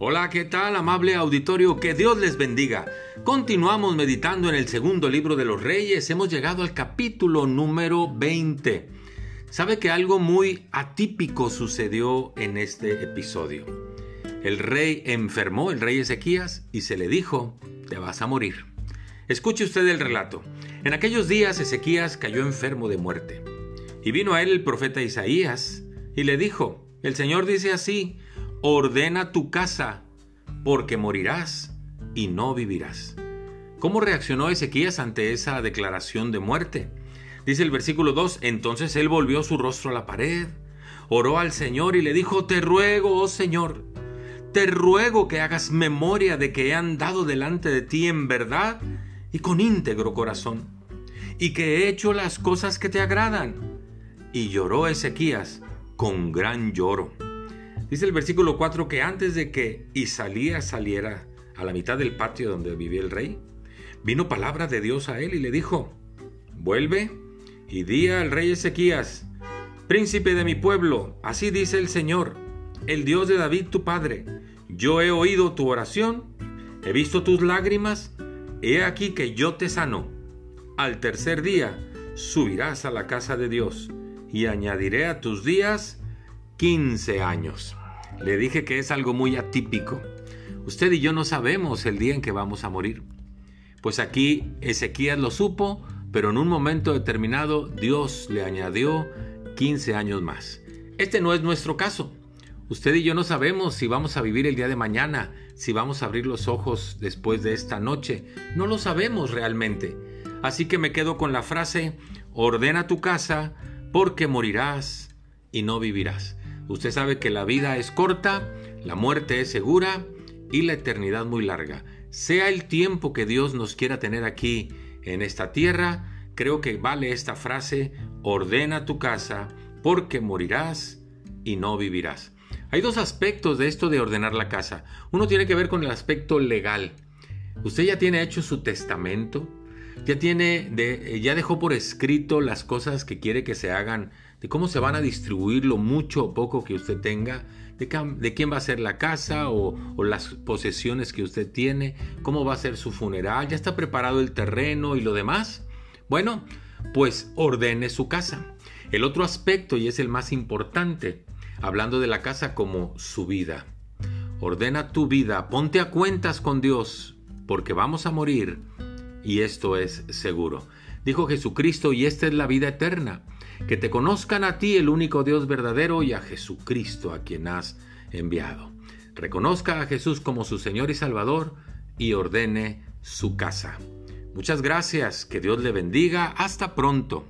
Hola, ¿qué tal, amable auditorio? Que Dios les bendiga. Continuamos meditando en el segundo libro de los reyes. Hemos llegado al capítulo número 20. ¿Sabe que algo muy atípico sucedió en este episodio? El rey enfermó, el rey Ezequías, y se le dijo, te vas a morir. Escuche usted el relato. En aquellos días Ezequías cayó enfermo de muerte. Y vino a él el profeta Isaías y le dijo, el Señor dice así, ordena tu casa, porque morirás y no vivirás. ¿Cómo reaccionó Ezequías ante esa declaración de muerte? Dice el versículo 2, entonces él volvió su rostro a la pared, oró al Señor y le dijo, te ruego, oh Señor, te ruego que hagas memoria de que he andado delante de ti en verdad y con íntegro corazón, y que he hecho las cosas que te agradan. Y lloró Ezequías con gran lloro. Dice el versículo 4 que antes de que Isaías saliera a la mitad del patio donde vivía el rey, vino palabra de Dios a él y le dijo, vuelve y di al rey Ezequías, príncipe de mi pueblo, así dice el Señor, el Dios de David tu padre, yo he oído tu oración, he visto tus lágrimas, he aquí que yo te sano. Al tercer día subirás a la casa de Dios y añadiré a tus días 15 años. Le dije que es algo muy atípico. Usted y yo no sabemos el día en que vamos a morir. Pues aquí Ezequías lo supo, pero en un momento determinado Dios le añadió 15 años más. Este no es nuestro caso. Usted y yo no sabemos si vamos a vivir el día de mañana, si vamos a abrir los ojos después de esta noche. No lo sabemos realmente. Así que me quedo con la frase, ordena tu casa porque morirás y no vivirás. Usted sabe que la vida es corta, la muerte es segura y la eternidad muy larga. Sea el tiempo que Dios nos quiera tener aquí en esta tierra, creo que vale esta frase, ordena tu casa porque morirás y no vivirás. Hay dos aspectos de esto de ordenar la casa. Uno tiene que ver con el aspecto legal. Usted ya tiene hecho su testamento, ya tiene ya dejó por escrito las cosas que quiere que se hagan de cómo se van a distribuir lo mucho o poco que usted tenga, de, quién va a ser la casa o, o, las posesiones que usted tiene, cómo va a ser su funeral, ya está preparado el terreno y lo demás. Bueno, pues ordene su casa. El otro aspecto, y es el más importante, hablando de la casa como su vida. Ordena tu vida, ponte a cuentas con Dios, porque vamos a morir y esto es seguro. Dijo Jesucristo, y esta es la vida eterna que te conozcan a ti, el único Dios verdadero, y a Jesucristo a quien has enviado. Reconozca a Jesús como su Señor y Salvador y ordene su casa. Muchas gracias, que Dios le bendiga, hasta pronto.